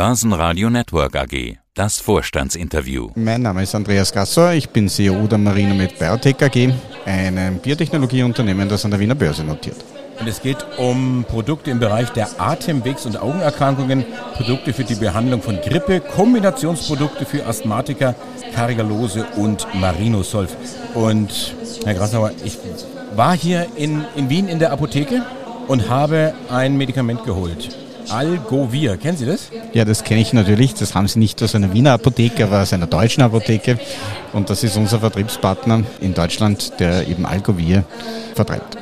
Börsenradio Network AG. Das Vorstandsinterview. Mein Name ist Andreas Gassor, ich bin CEO der Marinomed Biotech AG, einem Biotechnologieunternehmen, das an der Wiener Börse notiert. Und es geht um Produkte im Bereich der Atemwegs- und Augenerkrankungen, Produkte für die Behandlung von Grippe, Kombinationsprodukte für Asthmatiker, Kargalose und Marinosolf. Und Herr Grassauer, ich war hier in, in Wien in der Apotheke und habe ein Medikament geholt. Algovir, kennen Sie das? Ja, das kenne ich natürlich. Das haben Sie nicht aus einer Wiener Apotheke, aber aus einer deutschen Apotheke. Und das ist unser Vertriebspartner in Deutschland, der eben Algovir vertreibt.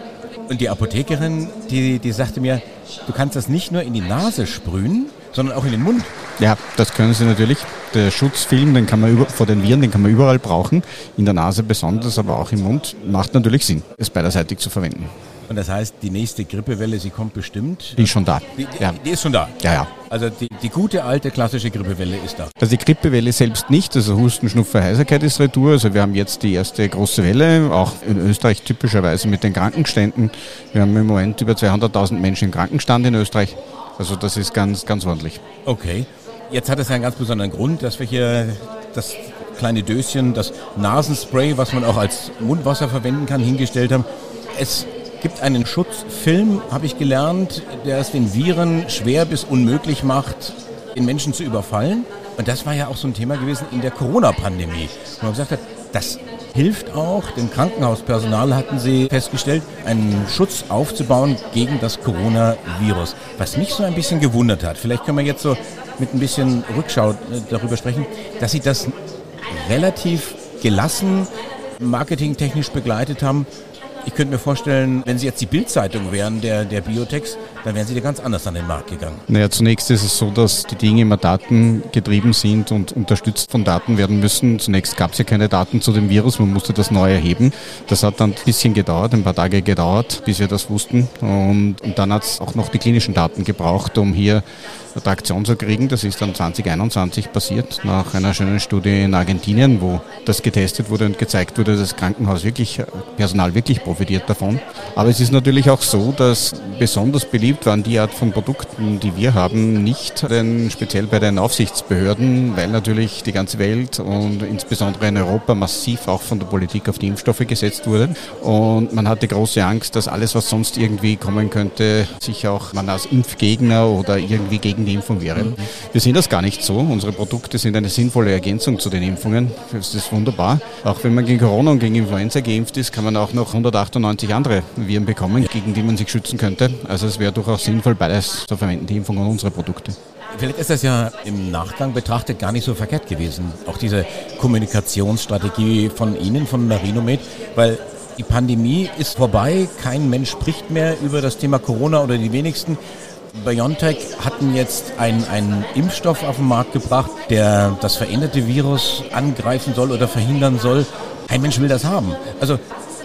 Und die Apothekerin, die, die sagte mir, du kannst das nicht nur in die Nase sprühen, sondern auch in den Mund. Ja, das können Sie natürlich. Der Schutzfilm, den kann man über, vor den Viren, den kann man überall brauchen. In der Nase besonders, aber auch im Mund. Macht natürlich Sinn, es beiderseitig zu verwenden. Und das heißt, die nächste Grippewelle, sie kommt bestimmt. Die ist schon da. Die, ja. die ist schon da. Ja, ja. Also die, die gute alte klassische Grippewelle ist da. Also die Grippewelle selbst nicht. Also Husten, Schnupfen, Heiserkeit ist Retour. Also wir haben jetzt die erste große Welle, auch in Österreich typischerweise mit den Krankenständen. Wir haben im Moment über 200.000 Menschen im Krankenstand in Österreich. Also das ist ganz, ganz ordentlich. Okay. Jetzt hat es einen ganz besonderen Grund, dass wir hier das kleine Döschen, das Nasenspray, was man auch als Mundwasser verwenden kann, hingestellt haben. Es gibt einen Schutzfilm, habe ich gelernt, der es den Viren schwer bis unmöglich macht, den Menschen zu überfallen. Und das war ja auch so ein Thema gewesen in der Corona-Pandemie. Wo man gesagt hat, das hilft auch, dem Krankenhauspersonal hatten sie festgestellt, einen Schutz aufzubauen gegen das Coronavirus. Was mich so ein bisschen gewundert hat, vielleicht können wir jetzt so mit ein bisschen Rückschau äh, darüber sprechen, dass sie das relativ gelassen marketingtechnisch begleitet haben ich könnte mir vorstellen, wenn Sie jetzt die Bildzeitung wären, der, der Biotex, dann wären Sie da ganz anders an den Markt gegangen. Naja, zunächst ist es so, dass die Dinge immer datengetrieben sind und unterstützt von Daten werden müssen. Zunächst gab es ja keine Daten zu dem Virus, man musste das neu erheben. Das hat dann ein bisschen gedauert, ein paar Tage gedauert, bis wir das wussten. Und, und dann hat es auch noch die klinischen Daten gebraucht, um hier Attraktion zu kriegen. Das ist dann 2021 passiert, nach einer schönen Studie in Argentinien, wo das getestet wurde und gezeigt wurde, dass das Krankenhaus wirklich, Personal wirklich profitiert davon. Aber es ist natürlich auch so, dass besonders beliebt waren die Art von Produkten, die wir haben, nicht denn speziell bei den Aufsichtsbehörden, weil natürlich die ganze Welt und insbesondere in Europa massiv auch von der Politik auf die Impfstoffe gesetzt wurde. Und man hatte große Angst, dass alles, was sonst irgendwie kommen könnte, sich auch man als Impfgegner oder irgendwie gegen die Impfung wäre. Mhm. Wir sehen das gar nicht so. Unsere Produkte sind eine sinnvolle Ergänzung zu den Impfungen. Das ist wunderbar. Auch wenn man gegen Corona und gegen Influenza geimpft ist, kann man auch noch 198 andere Viren bekommen, gegen die man sich schützen könnte. Also es wäre durchaus sinnvoll, beides zu verwenden, die Impfung und unsere Produkte. Vielleicht ist das ja im Nachgang betrachtet gar nicht so verkehrt gewesen. Auch diese Kommunikationsstrategie von Ihnen, von Marinomed, weil die Pandemie ist vorbei, kein Mensch spricht mehr über das Thema Corona oder die wenigsten. BioNTech hatten jetzt einen, einen Impfstoff auf den Markt gebracht, der das veränderte Virus angreifen soll oder verhindern soll. Kein Mensch will das haben. Also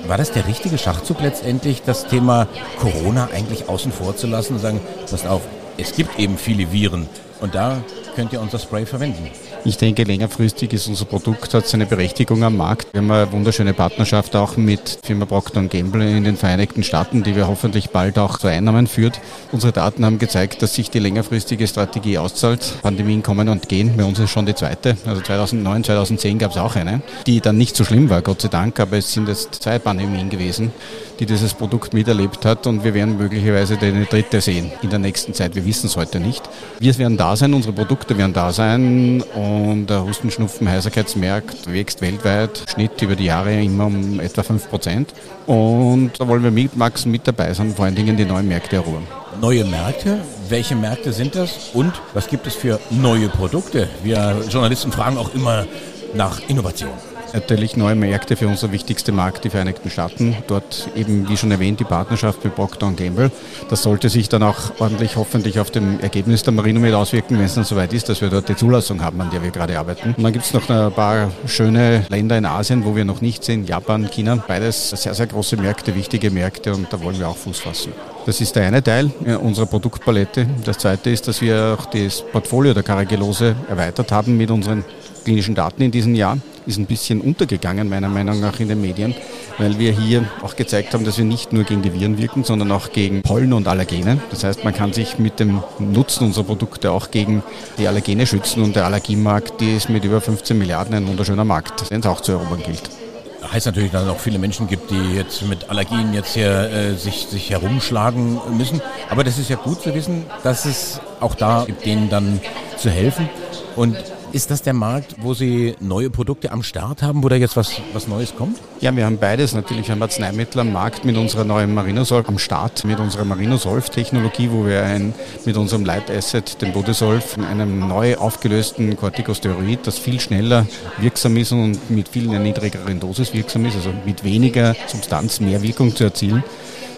war das der richtige Schachzug letztendlich, das Thema Corona eigentlich außen vor zu lassen und sagen, passt auf, es gibt eben viele Viren und da könnt ihr unser Spray verwenden? Ich denke, längerfristig ist unser Produkt, hat seine Berechtigung am Markt. Wir haben eine wunderschöne Partnerschaft auch mit Firma Procter Gamble in den Vereinigten Staaten, die wir hoffentlich bald auch zu Einnahmen führt. Unsere Daten haben gezeigt, dass sich die längerfristige Strategie auszahlt. Pandemien kommen und gehen. Bei uns ist schon die zweite. Also 2009, 2010 gab es auch eine, die dann nicht so schlimm war, Gott sei Dank, aber es sind jetzt zwei Pandemien gewesen, die dieses Produkt miterlebt hat und wir werden möglicherweise eine dritte sehen in der nächsten Zeit. Wir wissen es heute nicht. Wir werden da sein, unsere Produkte werden da sein und der Hustenschnupfen Heiserkeitsmarkt wächst weltweit, Schnitt über die Jahre immer um etwa 5 Prozent. Und da wollen wir mitwachsen, mit dabei sein, vor allen Dingen die neuen Märkte erobern. Neue Märkte? Welche Märkte sind das? Und was gibt es für neue Produkte? Wir Journalisten fragen auch immer nach Innovation natürlich neue Märkte für unser wichtigster Markt, die Vereinigten Staaten. Dort eben, wie schon erwähnt, die Partnerschaft mit Procter Gamble. Das sollte sich dann auch ordentlich hoffentlich auf dem Ergebnis der Marinomed auswirken, wenn es dann soweit ist, dass wir dort die Zulassung haben, an der wir gerade arbeiten. Und dann gibt es noch ein paar schöne Länder in Asien, wo wir noch nicht sind, Japan, China. Beides sehr, sehr große Märkte, wichtige Märkte und da wollen wir auch Fuß fassen. Das ist der eine Teil unserer Produktpalette. Das zweite ist, dass wir auch das Portfolio der Caragillose erweitert haben mit unseren klinischen Daten in diesem Jahr. Ist ein bisschen untergegangen, meiner Meinung nach, in den Medien, weil wir hier auch gezeigt haben, dass wir nicht nur gegen die Viren wirken, sondern auch gegen Pollen und Allergene. Das heißt, man kann sich mit dem Nutzen unserer Produkte auch gegen die Allergene schützen und der Allergiemarkt, die ist mit über 15 Milliarden ein wunderschöner Markt, den es auch zu erobern gilt heißt natürlich, dass es auch viele Menschen gibt, die jetzt mit Allergien jetzt hier äh, sich, sich herumschlagen müssen. Aber das ist ja gut zu wissen, dass es auch da gibt, denen dann zu helfen. Und ist das der Markt, wo Sie neue Produkte am Start haben, wo da jetzt was, was Neues kommt? Ja, wir haben beides. Natürlich haben wir Arzneimittel am Markt mit unserer neuen Marinosolf am Start, mit unserer Marinosolf-Technologie, wo wir ein, mit unserem Leitasset, dem Bodesolf, einem neu aufgelösten Corticosteroid, das viel schneller wirksam ist und mit viel niedrigeren Dosis wirksam ist, also mit weniger Substanz mehr Wirkung zu erzielen.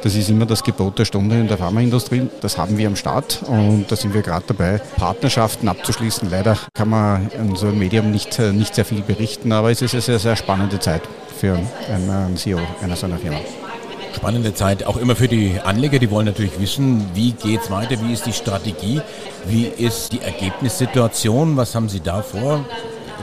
Das ist immer das Gebot der Stunde in der Pharmaindustrie. Das haben wir am Start und da sind wir gerade dabei, Partnerschaften abzuschließen. Leider kann man in so einem Medium nicht, äh, nicht sehr viel berichten, aber es ist eine sehr, sehr spannende Zeit für einen CEO einer so einer Firma spannende Zeit, auch immer für die Anleger, die wollen natürlich wissen, wie geht es weiter, wie ist die Strategie, wie ist die Ergebnissituation, was haben Sie da vor?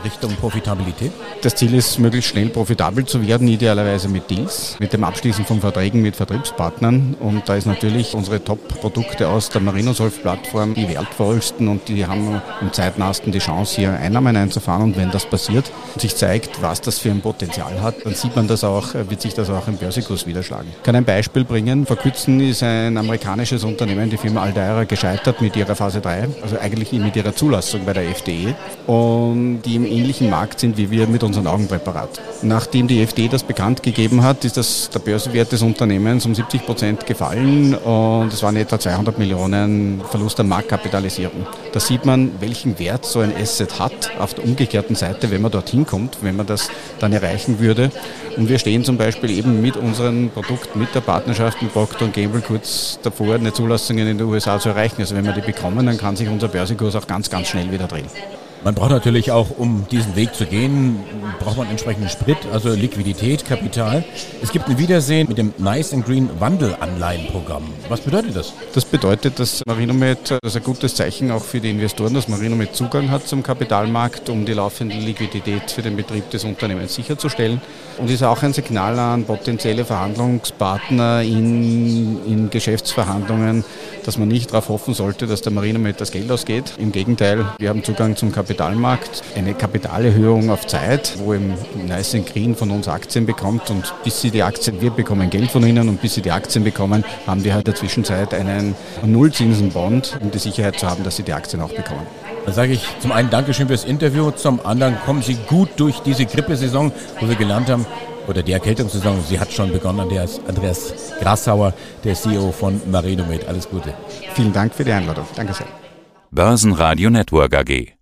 Richtung Profitabilität? Das Ziel ist, möglichst schnell profitabel zu werden, idealerweise mit Deals, mit dem Abschließen von Verträgen mit Vertriebspartnern. Und da ist natürlich unsere Top-Produkte aus der Marinosolf-Plattform die wertvollsten und die haben am zeitnahsten die Chance, hier Einnahmen einzufahren. Und wenn das passiert und sich zeigt, was das für ein Potenzial hat, dann sieht man das auch, wird sich das auch im Börsekurs widerschlagen. Ich kann ein Beispiel bringen. Vor kurzem ist ein amerikanisches Unternehmen, die Firma Aldaira, gescheitert mit ihrer Phase 3, also eigentlich mit ihrer Zulassung bei der FDE. Und die im ähnlichen Markt sind wie wir mit unserem Augenpräparat. Nachdem die FD das bekannt gegeben hat, ist das der Börsenwert des Unternehmens um 70 Prozent gefallen und es waren etwa 200 Millionen Verlust an Marktkapitalisierung. Da sieht man, welchen Wert so ein Asset hat auf der umgekehrten Seite, wenn man dorthin kommt, wenn man das dann erreichen würde. Und wir stehen zum Beispiel eben mit unserem Produkt, mit der Partnerschaft mit Procter Gamble kurz davor, eine Zulassung in den USA zu erreichen. Also wenn wir die bekommen, dann kann sich unser Börsenkurs auch ganz, ganz schnell wieder drehen. Man braucht natürlich auch, um diesen Weg zu gehen, braucht man entsprechenden Sprit, also Liquidität, Kapital. Es gibt ein Wiedersehen mit dem Nice and Green Wandelanleihenprogramm. Was bedeutet das? Das bedeutet, dass Marinomed, das ist ein gutes Zeichen auch für die Investoren, dass Marinomed Zugang hat zum Kapitalmarkt, um die laufende Liquidität für den Betrieb des Unternehmens sicherzustellen. Und ist auch ein Signal an potenzielle Verhandlungspartner in, in Geschäftsverhandlungen, dass man nicht darauf hoffen sollte, dass der Marinomed das Geld ausgeht. Im Gegenteil, wir haben Zugang zum Kapitalmarkt Kapitalmarkt eine Kapitalerhöhung auf Zeit, wo eben Nice Green von uns Aktien bekommt und bis sie die Aktien, wir bekommen Geld von ihnen und bis sie die Aktien bekommen, haben wir halt in der Zwischenzeit einen Nullzinsenbond, um die Sicherheit zu haben, dass sie die Aktien auch bekommen. Da sage ich zum einen Dankeschön fürs Interview, zum anderen kommen Sie gut durch diese Grippesaison, wo wir gelernt haben, oder die Erkältungssaison, sie hat schon begonnen. Andreas, Andreas Grassauer, der CEO von Marinomed. Alles Gute. Vielen Dank für die Einladung. Danke sehr. Börsenradio Network AG.